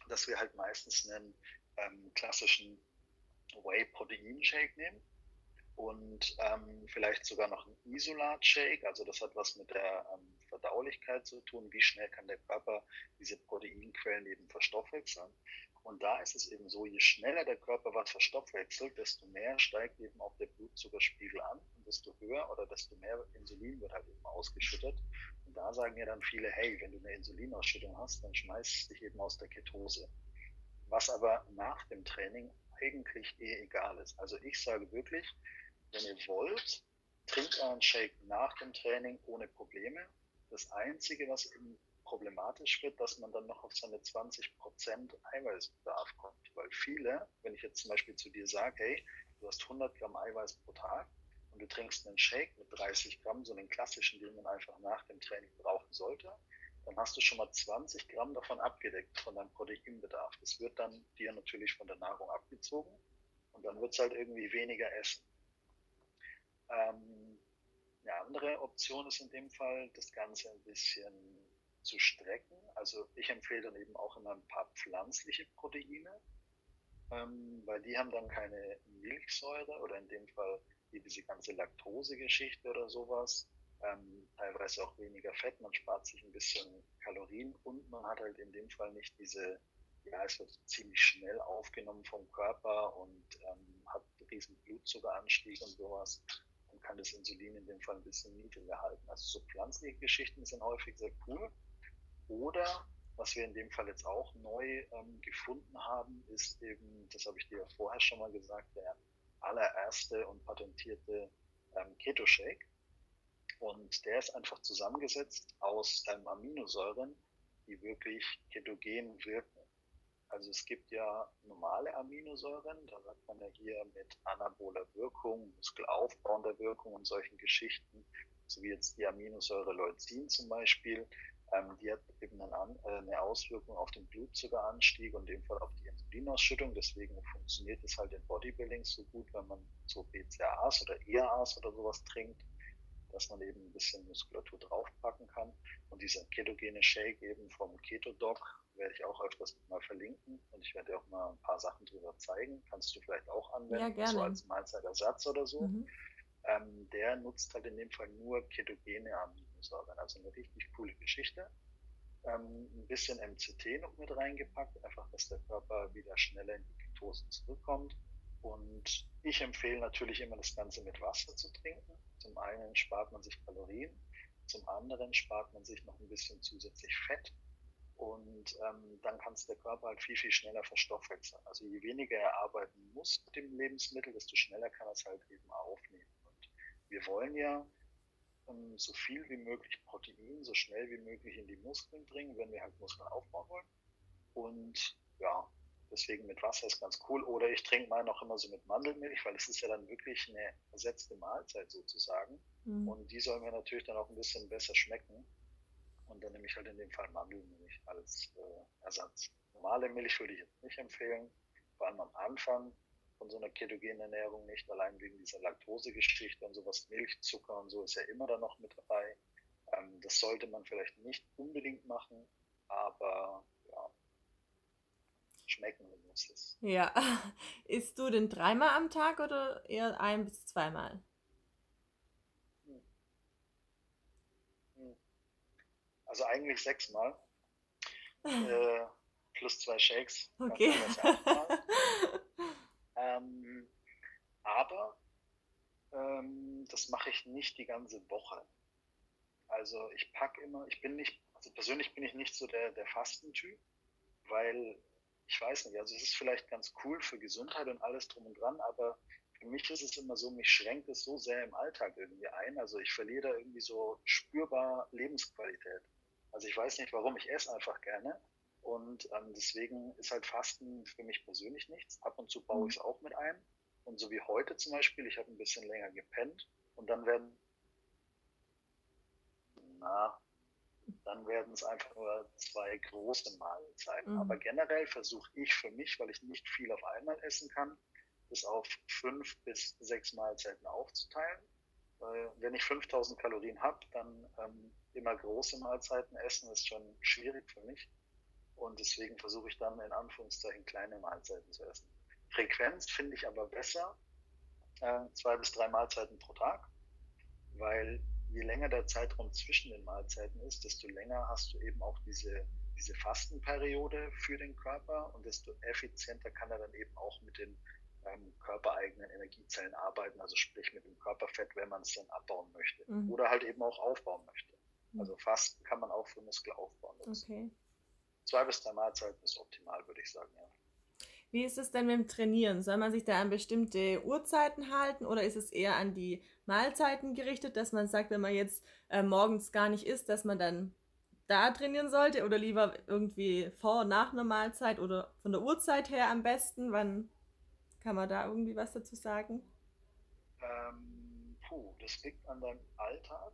Speaker 3: dass wir halt meistens einen ähm, klassischen Whey-Protein-Shake nehmen und ähm, vielleicht sogar noch ein Isolat-Shake. Also das hat was mit der ähm, Verdaulichkeit zu tun. Wie schnell kann der Körper diese Proteinquellen eben verstoffwechseln? Und da ist es eben so, je schneller der Körper was verstoffwechselt, desto mehr steigt eben auch der Blutzuckerspiegel an desto höher oder desto mehr Insulin wird halt eben ausgeschüttet. Und da sagen ja dann viele, hey, wenn du eine Insulinausschüttung hast, dann schmeißt dich eben aus der Ketose. Was aber nach dem Training eigentlich eh egal ist. Also ich sage wirklich, wenn ihr wollt, trinkt euren Shake nach dem Training ohne Probleme. Das Einzige, was eben problematisch wird, dass man dann noch auf seine 20% Eiweißbedarf kommt. Weil viele, wenn ich jetzt zum Beispiel zu dir sage, hey, du hast 100 Gramm Eiweiß pro Tag und du trinkst einen Shake mit 30 Gramm, so einen klassischen, den man einfach nach dem Training brauchen sollte, dann hast du schon mal 20 Gramm davon abgedeckt, von deinem Proteinbedarf. Das wird dann dir natürlich von der Nahrung abgezogen und dann wird es halt irgendwie weniger essen. Ähm, eine andere Option ist in dem Fall, das Ganze ein bisschen zu strecken. Also ich empfehle dann eben auch immer ein paar pflanzliche Proteine, ähm, weil die haben dann keine Milchsäure oder in dem Fall wie diese ganze Laktose-Geschichte oder sowas. Ähm, teilweise auch weniger Fett, man spart sich ein bisschen Kalorien und man hat halt in dem Fall nicht diese, ja, es wird ziemlich schnell aufgenommen vom Körper und ähm, hat riesen Blutzuckeranstieg und sowas und kann das Insulin in dem Fall ein bisschen niedriger halten. Also so pflanzliche Geschichten sind häufig sehr cool. Oder was wir in dem Fall jetzt auch neu ähm, gefunden haben, ist eben, das habe ich dir ja vorher schon mal gesagt, der allererste und patentierte ähm, Keto Shake. Und der ist einfach zusammengesetzt aus ähm, Aminosäuren, die wirklich ketogen wirken. Also es gibt ja normale Aminosäuren, da sagt man ja hier mit anaboler Wirkung, muskelaufbauender Wirkung und solchen Geschichten, so wie jetzt die Aminosäure Leucin zum Beispiel, ähm, die hat eben eine, äh, eine Auswirkung auf den Blutzuckeranstieg und in dem Fall auf die Insulinausschüttung. Deswegen funktioniert es halt im Bodybuilding so gut, wenn man so BCAAs oder EAAs oder sowas trinkt, dass man eben ein bisschen Muskulatur draufpacken kann. Und dieser ketogene Shake eben vom Keto-Doc werde ich auch öfters mal verlinken und ich werde dir auch mal ein paar Sachen drüber zeigen. Kannst du vielleicht auch anwenden, ja, so als Mahlzeitersatz oder so. Mhm. Ähm, der nutzt halt in dem Fall nur ketogene Aminosäuren. Aminosäuren. Also eine richtig coole Geschichte. Ähm, ein bisschen MCT noch mit reingepackt, einfach, dass der Körper wieder schneller in die Ketose zurückkommt. Und ich empfehle natürlich immer das Ganze mit Wasser zu trinken. Zum einen spart man sich Kalorien, zum anderen spart man sich noch ein bisschen zusätzlich Fett. Und ähm, dann kann es der Körper halt viel, viel schneller verstoffwechseln. Also je weniger er arbeiten muss mit dem Lebensmittel, desto schneller kann er es halt eben aufnehmen. Und wir wollen ja ähm, so viel wie möglich Protein so schnell wie möglich in die Muskeln bringen, wenn wir halt Muskeln aufbauen wollen. Und ja, deswegen mit Wasser ist ganz cool. Oder ich trinke mal noch immer so mit Mandelmilch, weil es ist ja dann wirklich eine ersetzte Mahlzeit sozusagen. Mhm. Und die soll mir natürlich dann auch ein bisschen besser schmecken. Und dann nehme ich halt in dem Fall Mandelmilch als äh, Ersatz. Normale Milch würde ich jetzt nicht empfehlen, vor allem am Anfang von so einer ketogenen Ernährung nicht, allein wegen dieser Laktosegeschichte und sowas, Milchzucker und so ist ja immer da noch mit dabei. Ähm, das sollte man vielleicht nicht unbedingt machen, aber ja, schmecken muss es.
Speaker 2: Ja, isst du denn dreimal am Tag oder eher ein bis zweimal? Hm.
Speaker 3: Hm. Also eigentlich sechsmal. äh, plus zwei Shakes.
Speaker 2: Okay.
Speaker 3: Ähm, aber ähm, das mache ich nicht die ganze Woche. Also ich packe immer, ich bin nicht, also persönlich bin ich nicht so der, der Fastentyp, weil ich weiß nicht, also es ist vielleicht ganz cool für Gesundheit und alles drum und dran, aber für mich ist es immer so, mich schränkt es so sehr im Alltag irgendwie ein. Also ich verliere da irgendwie so spürbar Lebensqualität. Also ich weiß nicht warum, ich esse einfach gerne, und ähm, deswegen ist halt Fasten für mich persönlich nichts. Ab und zu baue mhm. ich es auch mit ein. Und so wie heute zum Beispiel, ich habe ein bisschen länger gepennt und dann werden, na, dann werden es einfach nur zwei große Mahlzeiten. Mhm. Aber generell versuche ich für mich, weil ich nicht viel auf einmal essen kann, das auf fünf bis sechs Mahlzeiten aufzuteilen. Weil wenn ich 5000 Kalorien habe, dann ähm, immer große Mahlzeiten essen ist schon schwierig für mich. Und deswegen versuche ich dann in Anführungszeichen kleine Mahlzeiten zu essen. Frequenz finde ich aber besser, äh, zwei bis drei Mahlzeiten pro Tag, weil je länger der Zeitraum zwischen den Mahlzeiten ist, desto länger hast du eben auch diese, diese Fastenperiode für den Körper und desto effizienter kann er dann eben auch mit den ähm, körpereigenen Energiezellen arbeiten, also sprich mit dem Körperfett, wenn man es dann abbauen möchte mhm. oder halt eben auch aufbauen möchte. Mhm. Also Fasten kann man auch für Muskelaufbau nutzen. Okay. Zwei bis drei Mahlzeiten ist optimal, würde ich sagen, ja.
Speaker 2: Wie ist es denn mit dem Trainieren? Soll man sich da an bestimmte Uhrzeiten halten oder ist es eher an die Mahlzeiten gerichtet, dass man sagt, wenn man jetzt äh, morgens gar nicht isst, dass man dann da trainieren sollte oder lieber irgendwie vor und nach einer Mahlzeit oder von der Uhrzeit her am besten? Wann kann man da irgendwie was dazu sagen?
Speaker 3: Ähm, puh, das liegt an deinem Alltag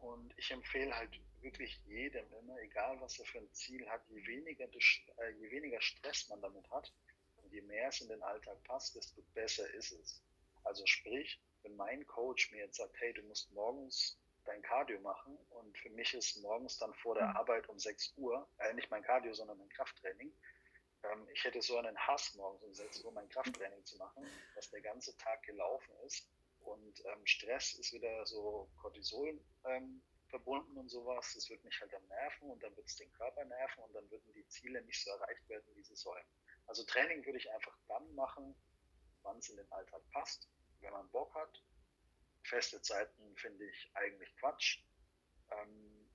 Speaker 3: und ich empfehle halt wirklich jedem immer, egal was er für ein Ziel hat, je weniger, äh, je weniger Stress man damit hat, und je mehr es in den Alltag passt, desto besser ist es. Also sprich, wenn mein Coach mir jetzt sagt, hey, du musst morgens dein Cardio machen und für mich ist morgens dann vor der mhm. Arbeit um 6 Uhr, äh, nicht mein Cardio, sondern mein Krafttraining, ähm, ich hätte so einen Hass, morgens um 6 Uhr mein Krafttraining zu machen, dass der ganze Tag gelaufen ist und ähm, Stress ist wieder so Cortisol ähm, verbunden und sowas. Das wird mich halt dann nerven und dann wird es den Körper nerven und dann würden die Ziele nicht so erreicht werden, wie sie sollen. Also Training würde ich einfach dann machen, wann es in den Alltag passt, wenn man Bock hat. Feste Zeiten finde ich eigentlich Quatsch. Ähm,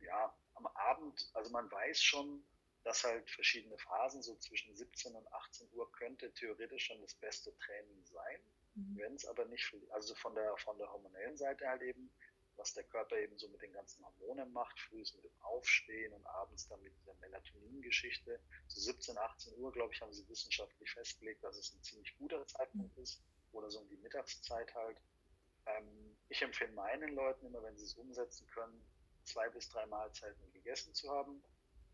Speaker 3: ja, am Abend, also man weiß schon, dass halt verschiedene Phasen, so zwischen 17 und 18 Uhr könnte theoretisch schon das beste Training sein. Mhm. Wenn es aber nicht, also von der, von der hormonellen Seite halt eben, was der Körper eben so mit den ganzen Hormonen macht, frühs mit dem Aufstehen und abends dann mit der Melatonin-Geschichte. So 17, 18 Uhr, glaube ich, haben sie wissenschaftlich festgelegt, dass es ein ziemlich guter Zeitpunkt ist oder so um die Mittagszeit halt. Ähm, ich empfehle meinen Leuten immer, wenn sie es umsetzen können, zwei bis drei Mahlzeiten gegessen zu haben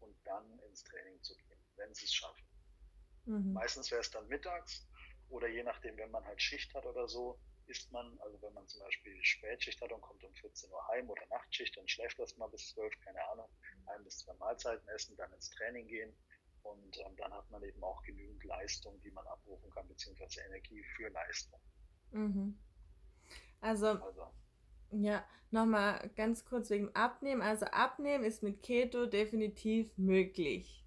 Speaker 3: und dann ins Training zu gehen, wenn sie es schaffen. Mhm. Meistens wäre es dann mittags oder je nachdem, wenn man halt Schicht hat oder so, isst man, also wenn man zum Beispiel Spätschicht hat und kommt um 14 Uhr heim oder Nachtschicht und schläft das mal bis 12, keine Ahnung, ein bis zwei Mahlzeiten essen, dann ins Training gehen und ähm, dann hat man eben auch genügend Leistung, die man abrufen kann, beziehungsweise Energie für Leistung.
Speaker 2: Mhm. Also, also, ja, nochmal ganz kurz wegen Abnehmen. Also Abnehmen ist mit Keto definitiv möglich.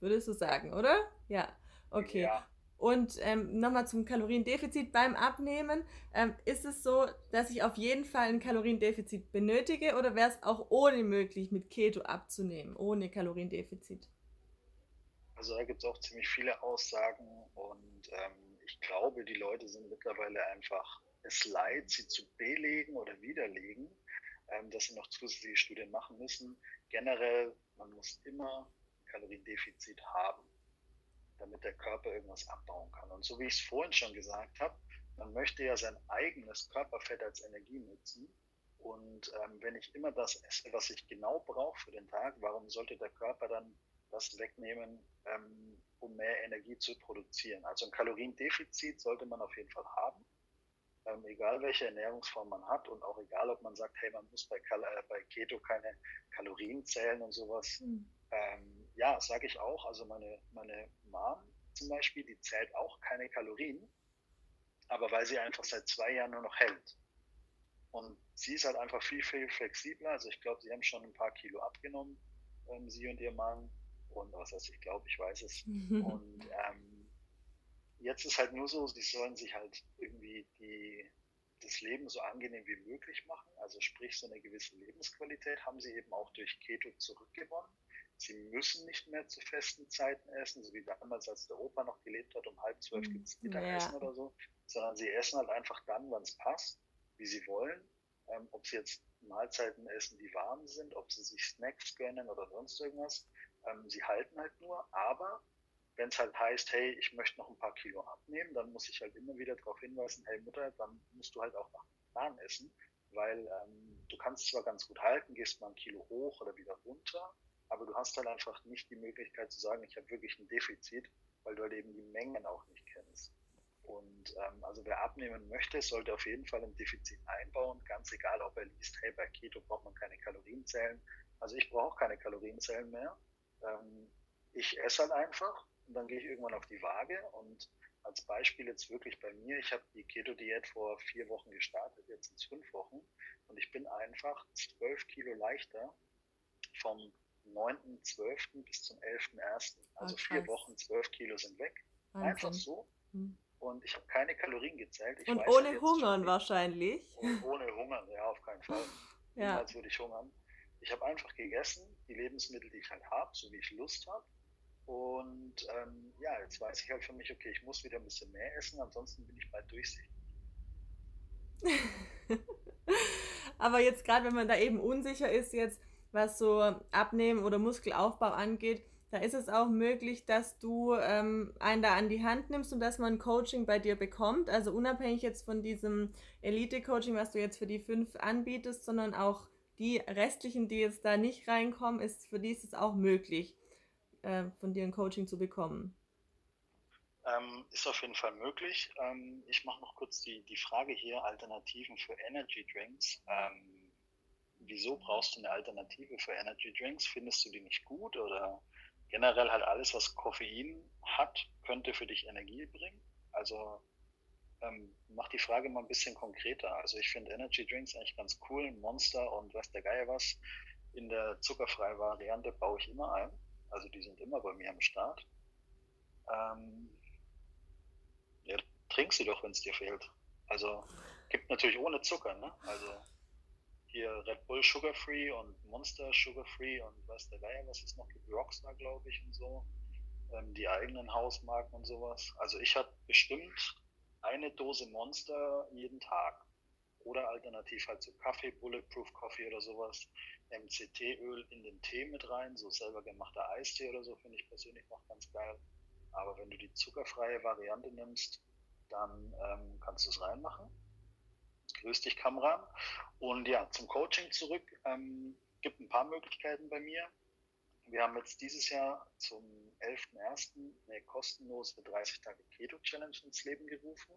Speaker 2: Würdest du sagen, oder? Ja. Okay. Ja. Und ähm, nochmal zum Kaloriendefizit beim Abnehmen. Ähm, ist es so, dass ich auf jeden Fall ein Kaloriendefizit benötige oder wäre es auch ohne möglich, mit Keto abzunehmen, ohne Kaloriendefizit?
Speaker 3: Also da gibt es auch ziemlich viele Aussagen und ähm, ich glaube, die Leute sind mittlerweile einfach es leid, sie zu belegen oder widerlegen, ähm, dass sie noch zusätzliche Studien machen müssen. Generell, man muss immer Kaloriendefizit haben damit der Körper irgendwas abbauen kann. Und so wie ich es vorhin schon gesagt habe, man möchte ja sein eigenes Körperfett als Energie nutzen. Und ähm, wenn ich immer das esse, was ich genau brauche für den Tag, warum sollte der Körper dann das wegnehmen, ähm, um mehr Energie zu produzieren? Also ein Kaloriendefizit sollte man auf jeden Fall haben, ähm, egal welche Ernährungsform man hat und auch egal, ob man sagt, hey, man muss bei, Kal äh, bei Keto keine Kalorien zählen und sowas. Mhm. Ja, sage ich auch. Also meine, meine Mom zum Beispiel, die zählt auch keine Kalorien, aber weil sie einfach seit zwei Jahren nur noch hält. Und sie ist halt einfach viel, viel flexibler. Also ich glaube, sie haben schon ein paar Kilo abgenommen, ähm, sie und ihr Mann. Und was heißt, ich glaube, ich weiß es. und ähm, jetzt ist halt nur so, sie sollen sich halt irgendwie die, das Leben so angenehm wie möglich machen. Also sprich, so eine gewisse Lebensqualität haben sie eben auch durch Keto zurückgewonnen. Sie müssen nicht mehr zu festen Zeiten essen, so wie damals, als der Opa noch gelebt hat, um halb zwölf mhm. gibt es Mittagessen ja. oder so, sondern sie essen halt einfach dann, wann es passt, wie sie wollen. Ähm, ob sie jetzt Mahlzeiten essen, die warm sind, ob sie sich Snacks gönnen oder sonst irgendwas. Ähm, sie halten halt nur, aber wenn es halt heißt, hey, ich möchte noch ein paar Kilo abnehmen, dann muss ich halt immer wieder darauf hinweisen, hey Mutter, dann musst du halt auch nach Plan essen, weil ähm, du kannst zwar ganz gut halten, gehst mal ein Kilo hoch oder wieder runter, aber du hast halt einfach nicht die Möglichkeit zu sagen, ich habe wirklich ein Defizit, weil du halt eben die Mengen auch nicht kennst. Und ähm, also wer abnehmen möchte, sollte auf jeden Fall ein Defizit einbauen, ganz egal, ob er liest, hey, bei Keto braucht man keine Kalorienzellen. Also ich brauche keine Kalorienzellen mehr. Ähm, ich esse halt einfach und dann gehe ich irgendwann auf die Waage und als Beispiel jetzt wirklich bei mir, ich habe die Keto-Diät vor vier Wochen gestartet, jetzt sind es fünf Wochen und ich bin einfach zwölf Kilo leichter vom 9.12. bis zum 11.1. Also oh, vier Wochen, zwölf Kilo sind weg. Wahnsinn. Einfach so. Hm. Und ich habe keine Kalorien gezählt. Ich
Speaker 2: und ohne ja Hungern wahrscheinlich.
Speaker 3: Und ohne Hungern, ja, auf keinen Fall. ja. Niemals würde ich hungern. Ich habe einfach gegessen, die Lebensmittel, die ich halt habe, so wie ich Lust habe. Und ähm, ja, jetzt weiß ich halt für mich, okay, ich muss wieder ein bisschen mehr essen, ansonsten bin ich bald durchsichtig.
Speaker 2: Aber jetzt gerade, wenn man da eben unsicher ist, jetzt was so Abnehmen oder Muskelaufbau angeht, da ist es auch möglich, dass du ähm, einen da an die Hand nimmst und dass man Coaching bei dir bekommt. Also unabhängig jetzt von diesem Elite-Coaching, was du jetzt für die fünf anbietest, sondern auch die restlichen, die jetzt da nicht reinkommen, ist für die ist es auch möglich, äh, von dir ein Coaching zu bekommen.
Speaker 3: Ähm, ist auf jeden Fall möglich. Ähm, ich mache noch kurz die, die Frage hier, Alternativen für Energy Drinks. Ähm, wieso brauchst du eine Alternative für Energy Drinks? Findest du die nicht gut oder generell halt alles, was Koffein hat, könnte für dich Energie bringen? Also ähm, mach die Frage mal ein bisschen konkreter. Also ich finde Energy Drinks eigentlich ganz cool, Monster und was der Geier was. In der zuckerfreien Variante baue ich immer ein. Also die sind immer bei mir am Start. Ähm, ja, trink sie doch, wenn es dir fehlt. Also gibt natürlich ohne Zucker, ne? Also hier Red Bull Sugar Free und Monster Sugar Free und was der Geier, was es noch gibt, Rockstar, glaube ich, und so. Ähm, die eigenen Hausmarken und sowas. Also ich habe bestimmt eine Dose Monster jeden Tag. Oder alternativ halt so Kaffee, Bulletproof Coffee oder sowas. MCT-Öl in den Tee mit rein, so selber gemachter Eistee oder so, finde ich persönlich noch ganz geil. Aber wenn du die zuckerfreie Variante nimmst, dann ähm, kannst du es reinmachen. Grüß dich, Kamran. Und ja, zum Coaching zurück. Ähm, gibt ein paar Möglichkeiten bei mir. Wir haben jetzt dieses Jahr zum 11.01. eine kostenlose 30 Tage Keto Challenge ins Leben gerufen.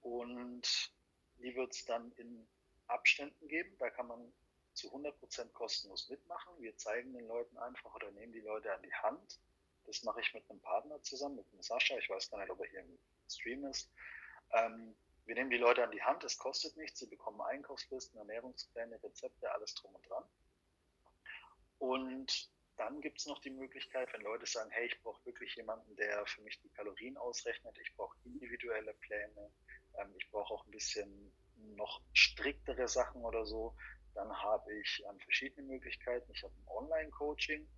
Speaker 3: Und die wird es dann in Abständen geben. Da kann man zu 100% kostenlos mitmachen. Wir zeigen den Leuten einfach oder nehmen die Leute an die Hand. Das mache ich mit einem Partner zusammen, mit dem Sascha. Ich weiß gar nicht, ob er hier im Stream ist. Ähm, wir nehmen die Leute an die Hand, es kostet nichts, sie bekommen Einkaufslisten, Ernährungspläne, Rezepte, alles drum und dran. Und dann gibt es noch die Möglichkeit, wenn Leute sagen, hey, ich brauche wirklich jemanden, der für mich die Kalorien ausrechnet, ich brauche individuelle Pläne, ähm, ich brauche auch ein bisschen noch striktere Sachen oder so, dann habe ich ähm, verschiedene Möglichkeiten. Ich habe ein Online-Coaching,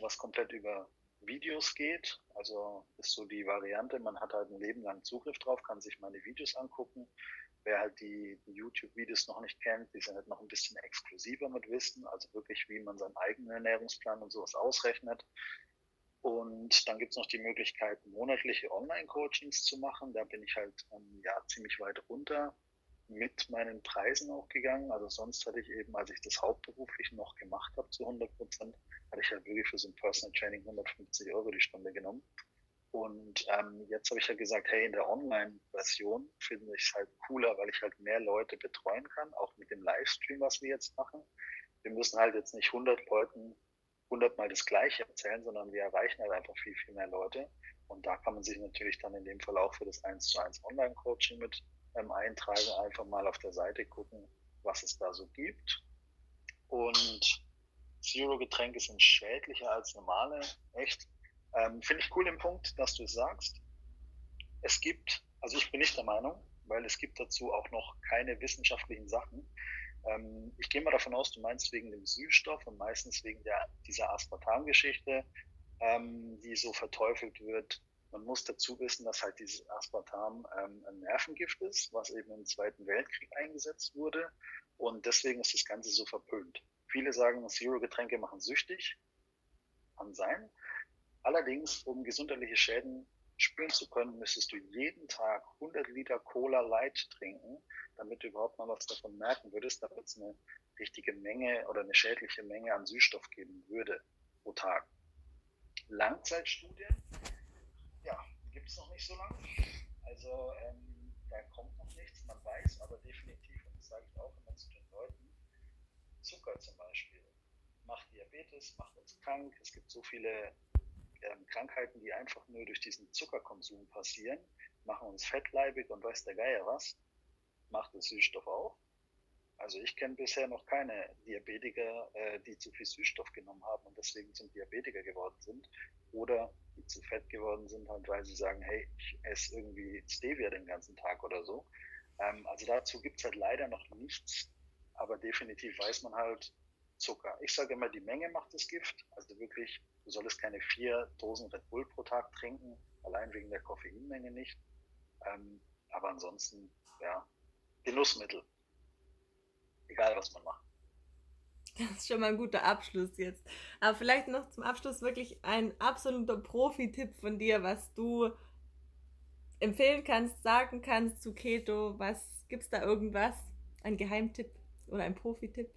Speaker 3: was komplett über Videos geht. Also ist so die Variante, man hat halt ein Leben lang Zugriff drauf, kann sich meine Videos angucken. Wer halt die, die YouTube-Videos noch nicht kennt, die sind halt noch ein bisschen exklusiver mit Wissen, also wirklich, wie man seinen eigenen Ernährungsplan und sowas ausrechnet. Und dann gibt es noch die Möglichkeit, monatliche Online-Coachings zu machen. Da bin ich halt ähm, ja ziemlich weit runter mit meinen Preisen auch gegangen. Also sonst hatte ich eben, als ich das hauptberuflich noch gemacht habe zu 100 Prozent, hatte ich halt wirklich für so ein Personal Training 150 Euro die Stunde genommen. Und ähm, jetzt habe ich ja halt gesagt, hey, in der Online-Version finde ich es halt cooler, weil ich halt mehr Leute betreuen kann, auch mit dem Livestream, was wir jetzt machen. Wir müssen halt jetzt nicht 100 Leuten 100 Mal das Gleiche erzählen, sondern wir erreichen halt einfach viel, viel mehr Leute. Und da kann man sich natürlich dann in dem Fall auch für das 1 zu 1 Online-Coaching mit ähm, eintragen, einfach mal auf der Seite gucken, was es da so gibt. Und Zero-Getränke sind schädlicher als normale, echt. Ähm, Finde ich cool den Punkt, dass du es sagst. Es gibt, also ich bin nicht der Meinung, weil es gibt dazu auch noch keine wissenschaftlichen Sachen. Ähm, ich gehe mal davon aus, du meinst wegen dem Süßstoff und meistens wegen der, dieser Aspartam-Geschichte, ähm, die so verteufelt wird. Man muss dazu wissen, dass halt dieses Aspartam ähm, ein Nervengift ist, was eben im Zweiten Weltkrieg eingesetzt wurde. Und deswegen ist das Ganze so verpönt. Viele sagen, Zero-Getränke machen süchtig. Kann sein. Allerdings, um gesundheitliche Schäden spüren zu können, müsstest du jeden Tag 100 Liter Cola Light trinken, damit du überhaupt mal was davon merken würdest, damit es eine richtige Menge oder eine schädliche Menge an Süßstoff geben würde pro Tag. Langzeitstudien, gibt es noch nicht so lange. Also ähm, da kommt noch nichts, man weiß aber definitiv, und das sage ich auch immer zu den Leuten, Zucker zum Beispiel macht Diabetes, macht uns krank. Es gibt so viele ähm, Krankheiten, die einfach nur durch diesen Zuckerkonsum passieren, machen uns fettleibig und weiß der Geier was, macht der Süßstoff auch. Also ich kenne bisher noch keine Diabetiker, äh, die zu viel Süßstoff genommen haben und deswegen zum Diabetiker geworden sind oder die zu fett geworden sind, halt, weil sie sagen, hey, ich esse irgendwie Stevia den ganzen Tag oder so. Ähm, also dazu gibt's halt leider noch nichts, aber definitiv weiß man halt Zucker. Ich sage immer, die Menge macht das Gift. Also wirklich, du solltest keine vier Dosen Red Bull pro Tag trinken, allein wegen der Koffeinmenge nicht. Ähm, aber ansonsten, ja, Genussmittel egal was man macht.
Speaker 2: Das ist schon mal ein guter Abschluss jetzt. Aber vielleicht noch zum Abschluss wirklich ein absoluter Profi-Tipp von dir, was du empfehlen kannst, sagen kannst zu Keto. Was gibt es da irgendwas? Ein Geheimtipp oder ein Profi-Tipp?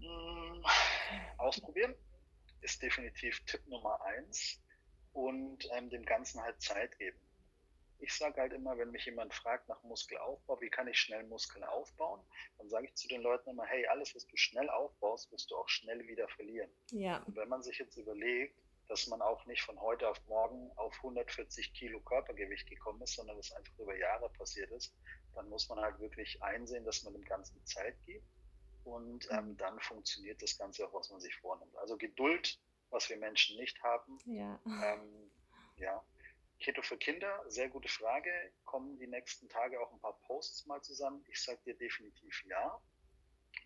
Speaker 3: Hm, ausprobieren ist definitiv Tipp Nummer eins und ähm, dem Ganzen halt Zeit geben ich sage halt immer, wenn mich jemand fragt nach Muskelaufbau, wie kann ich schnell Muskeln aufbauen, dann sage ich zu den Leuten immer, hey, alles, was du schnell aufbaust, wirst du auch schnell wieder verlieren.
Speaker 2: Ja.
Speaker 3: Und wenn man sich jetzt überlegt, dass man auch nicht von heute auf morgen auf 140 Kilo Körpergewicht gekommen ist, sondern das einfach über Jahre passiert ist, dann muss man halt wirklich einsehen, dass man dem Ganzen Zeit gibt und ähm, dann funktioniert das Ganze auch, was man sich vornimmt. Also Geduld, was wir Menschen nicht haben.
Speaker 2: Ja.
Speaker 3: Ähm, ja, Keto für Kinder, sehr gute Frage. Kommen die nächsten Tage auch ein paar Posts mal zusammen? Ich sage dir definitiv ja,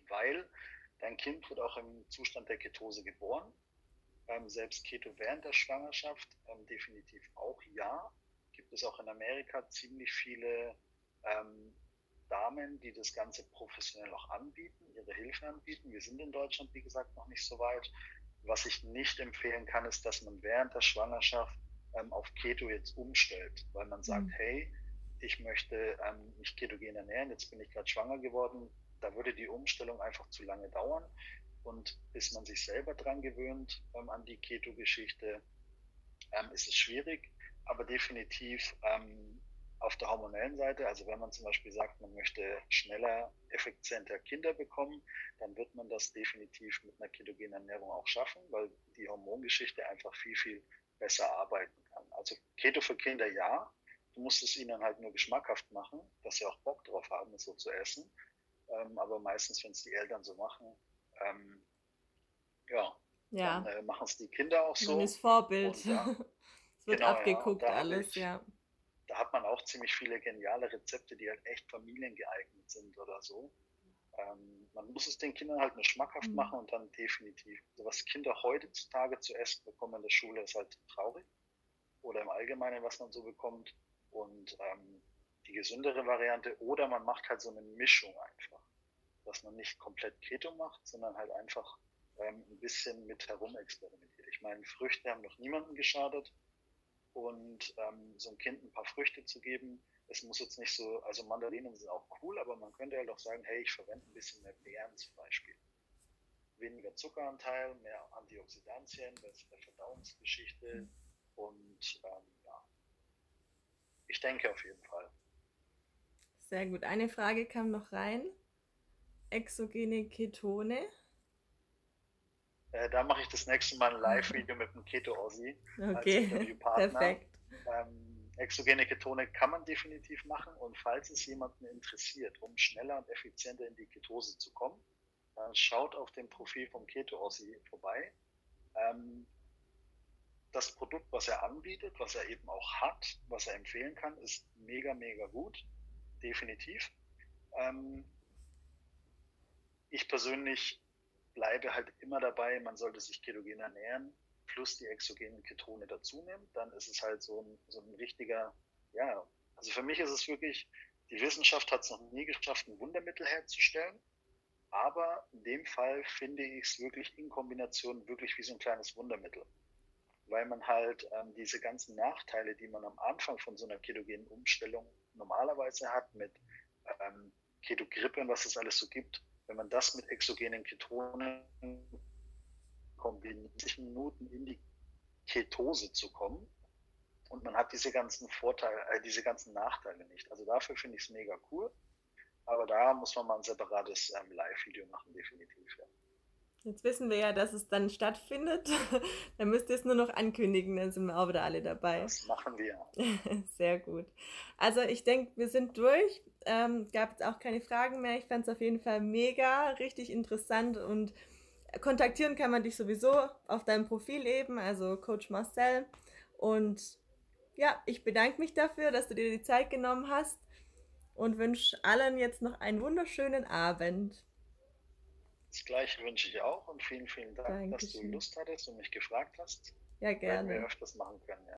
Speaker 3: weil dein Kind wird auch im Zustand der Ketose geboren. Ähm, selbst Keto während der Schwangerschaft ähm, definitiv auch ja. Gibt es auch in Amerika ziemlich viele ähm, Damen, die das Ganze professionell auch anbieten, ihre Hilfe anbieten. Wir sind in Deutschland, wie gesagt, noch nicht so weit. Was ich nicht empfehlen kann, ist, dass man während der Schwangerschaft ähm, auf Keto jetzt umstellt, weil man sagt, mhm. hey, ich möchte ähm, mich ketogen ernähren, jetzt bin ich gerade schwanger geworden, da würde die Umstellung einfach zu lange dauern. Und bis man sich selber dran gewöhnt ähm, an die Keto-Geschichte, ähm, ist es schwierig. Aber definitiv ähm, auf der hormonellen Seite, also wenn man zum Beispiel sagt, man möchte schneller, effizienter Kinder bekommen, dann wird man das definitiv mit einer ketogenen Ernährung auch schaffen, weil die Hormongeschichte einfach viel, viel besser arbeiten kann. Also Keto für Kinder ja. Du musst es ihnen halt nur geschmackhaft machen, dass sie auch Bock drauf haben, es so zu essen. Ähm, aber meistens, wenn es die Eltern so machen, ähm, ja,
Speaker 2: ja.
Speaker 3: dann äh, machen es die Kinder auch so.
Speaker 2: Das Vorbild. Und, ja, es wird genau, abgeguckt ja, alles, ich, ja.
Speaker 3: Da hat man auch ziemlich viele geniale Rezepte, die halt echt familiengeeignet sind oder so. Ähm, man muss es den Kindern halt nur schmackhaft mhm. machen und dann definitiv. Also was Kinder heutzutage zu essen bekommen in der Schule, ist halt traurig. Oder im Allgemeinen, was man so bekommt. Und ähm, die gesündere Variante, oder man macht halt so eine Mischung einfach. Dass man nicht komplett Keto macht, sondern halt einfach ähm, ein bisschen mit herum experimentiert. Ich meine, Früchte haben noch niemandem geschadet. Und ähm, so ein Kind ein paar Früchte zu geben, es muss jetzt nicht so, also Mandarinen sind auch cool, aber man könnte halt auch sagen, hey, ich verwende ein bisschen mehr Beeren zum Beispiel. Weniger Zuckeranteil, mehr Antioxidantien, bessere Verdauungsgeschichte mhm. und ähm, ja, ich denke auf jeden Fall.
Speaker 2: Sehr gut. Eine Frage kam noch rein. Exogene Ketone.
Speaker 3: Äh, da mache ich das nächste Mal ein Live-Video mit dem Keto-Ossi
Speaker 2: okay. Perfekt.
Speaker 3: Ähm, Exogene Ketone kann man definitiv machen und falls es jemanden interessiert, um schneller und effizienter in die Ketose zu kommen, dann schaut auf dem Profil vom Keto Ossi vorbei. Ähm, das Produkt, was er anbietet, was er eben auch hat, was er empfehlen kann, ist mega, mega gut. Definitiv. Ähm, ich persönlich bleibe halt immer dabei, man sollte sich ketogen ernähren plus die exogenen Ketone dazu nimmt, dann ist es halt so ein, so ein richtiger, ja, also für mich ist es wirklich, die Wissenschaft hat es noch nie geschafft, ein Wundermittel herzustellen. Aber in dem Fall finde ich es wirklich in Kombination wirklich wie so ein kleines Wundermittel. Weil man halt ähm, diese ganzen Nachteile, die man am Anfang von so einer ketogenen Umstellung normalerweise hat, mit ähm, Ketogrippe und was es alles so gibt, wenn man das mit exogenen Ketonen kombiniert, Minuten in die Ketose zu kommen. Und man hat diese ganzen Vorteile, äh, diese ganzen Nachteile nicht. Also dafür finde ich es mega cool. Aber da muss man mal ein separates ähm, Live-Video machen, definitiv. Ja.
Speaker 2: Jetzt wissen wir ja, dass es dann stattfindet. dann müsst ihr es nur noch ankündigen, dann sind wir auch wieder alle dabei.
Speaker 3: Das machen wir.
Speaker 2: Sehr gut. Also ich denke, wir sind durch. Ähm, gab jetzt auch keine Fragen mehr. Ich fand es auf jeden Fall mega, richtig interessant und kontaktieren kann man dich sowieso auf deinem Profil eben, also Coach Marcel. Und ja, ich bedanke mich dafür, dass du dir die Zeit genommen hast und wünsche allen jetzt noch einen wunderschönen Abend.
Speaker 3: Das gleiche wünsche ich auch und vielen, vielen Dank, Dankeschön. dass du Lust hattest und mich gefragt hast.
Speaker 2: Ja, gerne.
Speaker 3: Werden wir öfters machen können, ja.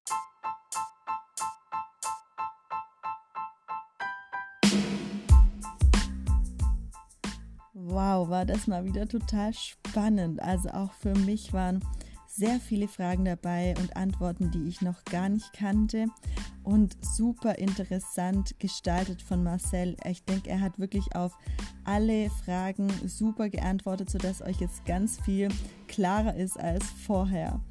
Speaker 1: Wow, war das mal wieder total spannend. Also auch für mich waren sehr viele Fragen dabei und Antworten, die ich noch gar nicht kannte und super interessant gestaltet von Marcel. Ich denke, er hat wirklich auf alle Fragen super geantwortet, sodass euch jetzt ganz viel klarer ist als vorher.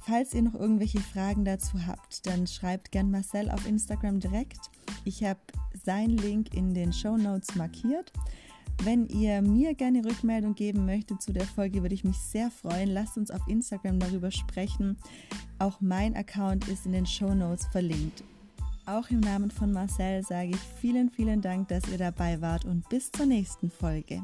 Speaker 1: Falls ihr noch irgendwelche Fragen dazu habt, dann schreibt gern Marcel auf Instagram direkt. Ich habe seinen Link in den Show Notes markiert. Wenn ihr mir gerne Rückmeldung geben möchtet zu der Folge, würde ich mich sehr freuen. Lasst uns auf Instagram darüber sprechen. Auch mein Account ist in den Show Notes verlinkt. Auch im Namen von Marcel sage ich vielen, vielen Dank, dass ihr dabei wart und bis zur nächsten Folge.